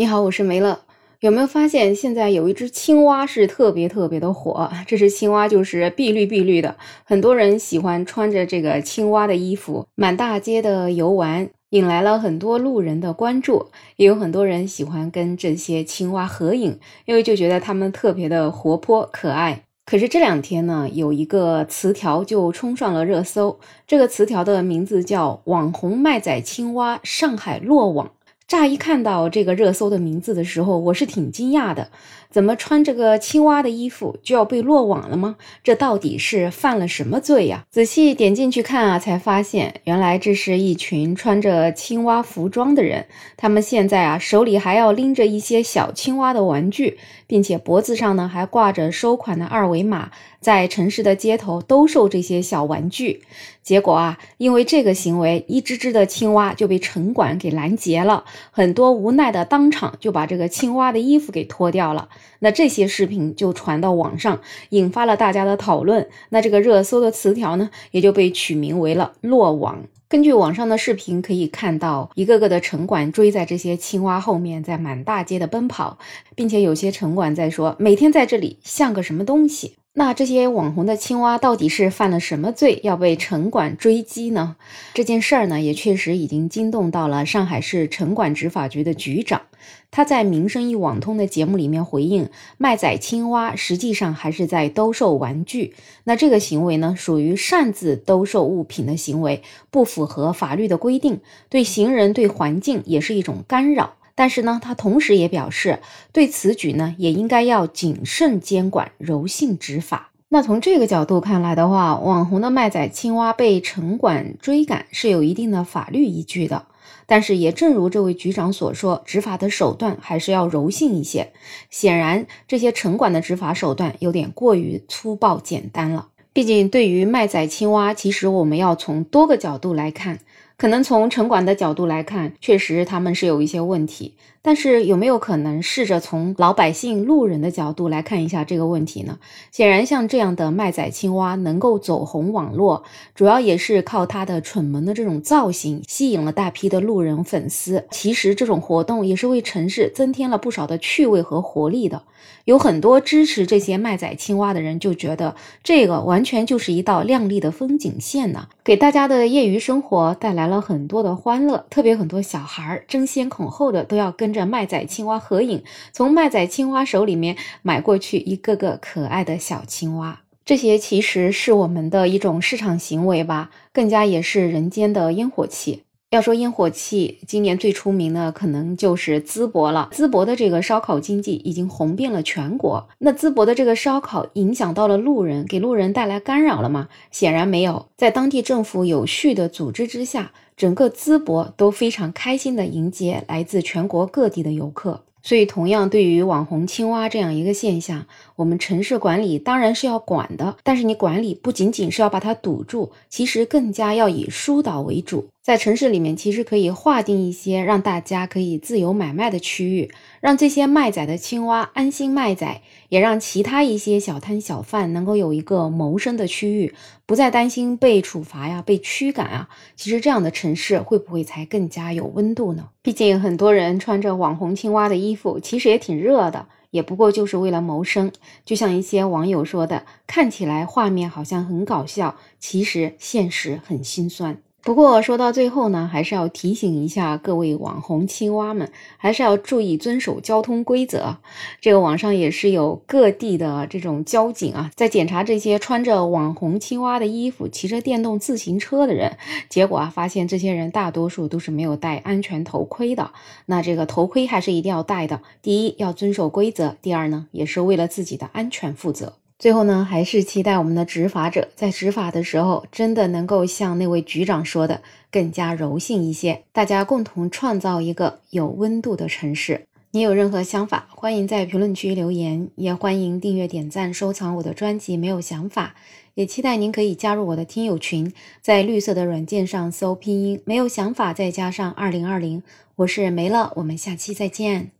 你好，我是梅乐。有没有发现现在有一只青蛙是特别特别的火？这只青蛙就是碧绿碧绿的，很多人喜欢穿着这个青蛙的衣服满大街的游玩，引来了很多路人的关注。也有很多人喜欢跟这些青蛙合影，因为就觉得它们特别的活泼可爱。可是这两天呢，有一个词条就冲上了热搜，这个词条的名字叫“网红卖仔青蛙上海落网”。乍一看到这个热搜的名字的时候，我是挺惊讶的。怎么穿这个青蛙的衣服就要被落网了吗？这到底是犯了什么罪呀？仔细点进去看啊，才发现原来这是一群穿着青蛙服装的人。他们现在啊，手里还要拎着一些小青蛙的玩具，并且脖子上呢还挂着收款的二维码，在城市的街头兜售这些小玩具。结果啊，因为这个行为，一只只的青蛙就被城管给拦截了，很多无奈的当场就把这个青蛙的衣服给脱掉了。那这些视频就传到网上，引发了大家的讨论。那这个热搜的词条呢，也就被取名为了“落网”。根据网上的视频可以看到，一个个的城管追在这些青蛙后面，在满大街的奔跑，并且有些城管在说：“每天在这里像个什么东西。”那这些网红的青蛙到底是犯了什么罪，要被城管追击呢？这件事儿呢，也确实已经惊动到了上海市城管执法局的局长。他在《民生一网通》的节目里面回应，卖仔青蛙实际上还是在兜售玩具。那这个行为呢，属于擅自兜售物品的行为，不符合法律的规定，对行人、对环境也是一种干扰。但是呢，他同时也表示，对此举呢，也应该要谨慎监管，柔性执法。那从这个角度看来的话，网红的卖仔青蛙被城管追赶是有一定的法律依据的。但是也正如这位局长所说，执法的手段还是要柔性一些。显然，这些城管的执法手段有点过于粗暴简单了。毕竟，对于卖仔青蛙，其实我们要从多个角度来看。可能从城管的角度来看，确实他们是有一些问题。但是有没有可能试着从老百姓、路人的角度来看一下这个问题呢？显然，像这样的卖仔青蛙能够走红网络，主要也是靠它的蠢萌的这种造型，吸引了大批的路人粉丝。其实这种活动也是为城市增添了不少的趣味和活力的。有很多支持这些卖仔青蛙的人就觉得，这个完全就是一道亮丽的风景线呢，给大家的业余生活带来了很多的欢乐。特别很多小孩争先恐后的都要跟。着卖仔青蛙合影，从卖仔青蛙手里面买过去一个个可爱的小青蛙，这些其实是我们的一种市场行为吧，更加也是人间的烟火气。要说烟火气，今年最出名的可能就是淄博了。淄博的这个烧烤经济已经红遍了全国。那淄博的这个烧烤影响到了路人，给路人带来干扰了吗？显然没有。在当地政府有序的组织之下。整个淄博都非常开心的迎接来自全国各地的游客，所以同样对于网红青蛙这样一个现象，我们城市管理当然是要管的，但是你管理不仅仅是要把它堵住，其实更加要以疏导为主。在城市里面，其实可以划定一些让大家可以自由买卖的区域，让这些卖仔的青蛙安心卖仔，也让其他一些小摊小贩能够有一个谋生的区域，不再担心被处罚呀、被驱赶啊。其实这样的城市会不会才更加有温度呢？毕竟很多人穿着网红青蛙的衣服，其实也挺热的，也不过就是为了谋生。就像一些网友说的，看起来画面好像很搞笑，其实现实很心酸。不过说到最后呢，还是要提醒一下各位网红青蛙们，还是要注意遵守交通规则。这个网上也是有各地的这种交警啊，在检查这些穿着网红青蛙的衣服、骑着电动自行车的人，结果啊，发现这些人大多数都是没有戴安全头盔的。那这个头盔还是一定要戴的。第一，要遵守规则；第二呢，也是为了自己的安全负责。最后呢，还是期待我们的执法者在执法的时候，真的能够像那位局长说的，更加柔性一些。大家共同创造一个有温度的城市。你有任何想法，欢迎在评论区留言，也欢迎订阅、点赞、收藏我的专辑。没有想法，也期待您可以加入我的听友群，在绿色的软件上搜拼音“没有想法”，再加上二零二零，我是没了。我们下期再见。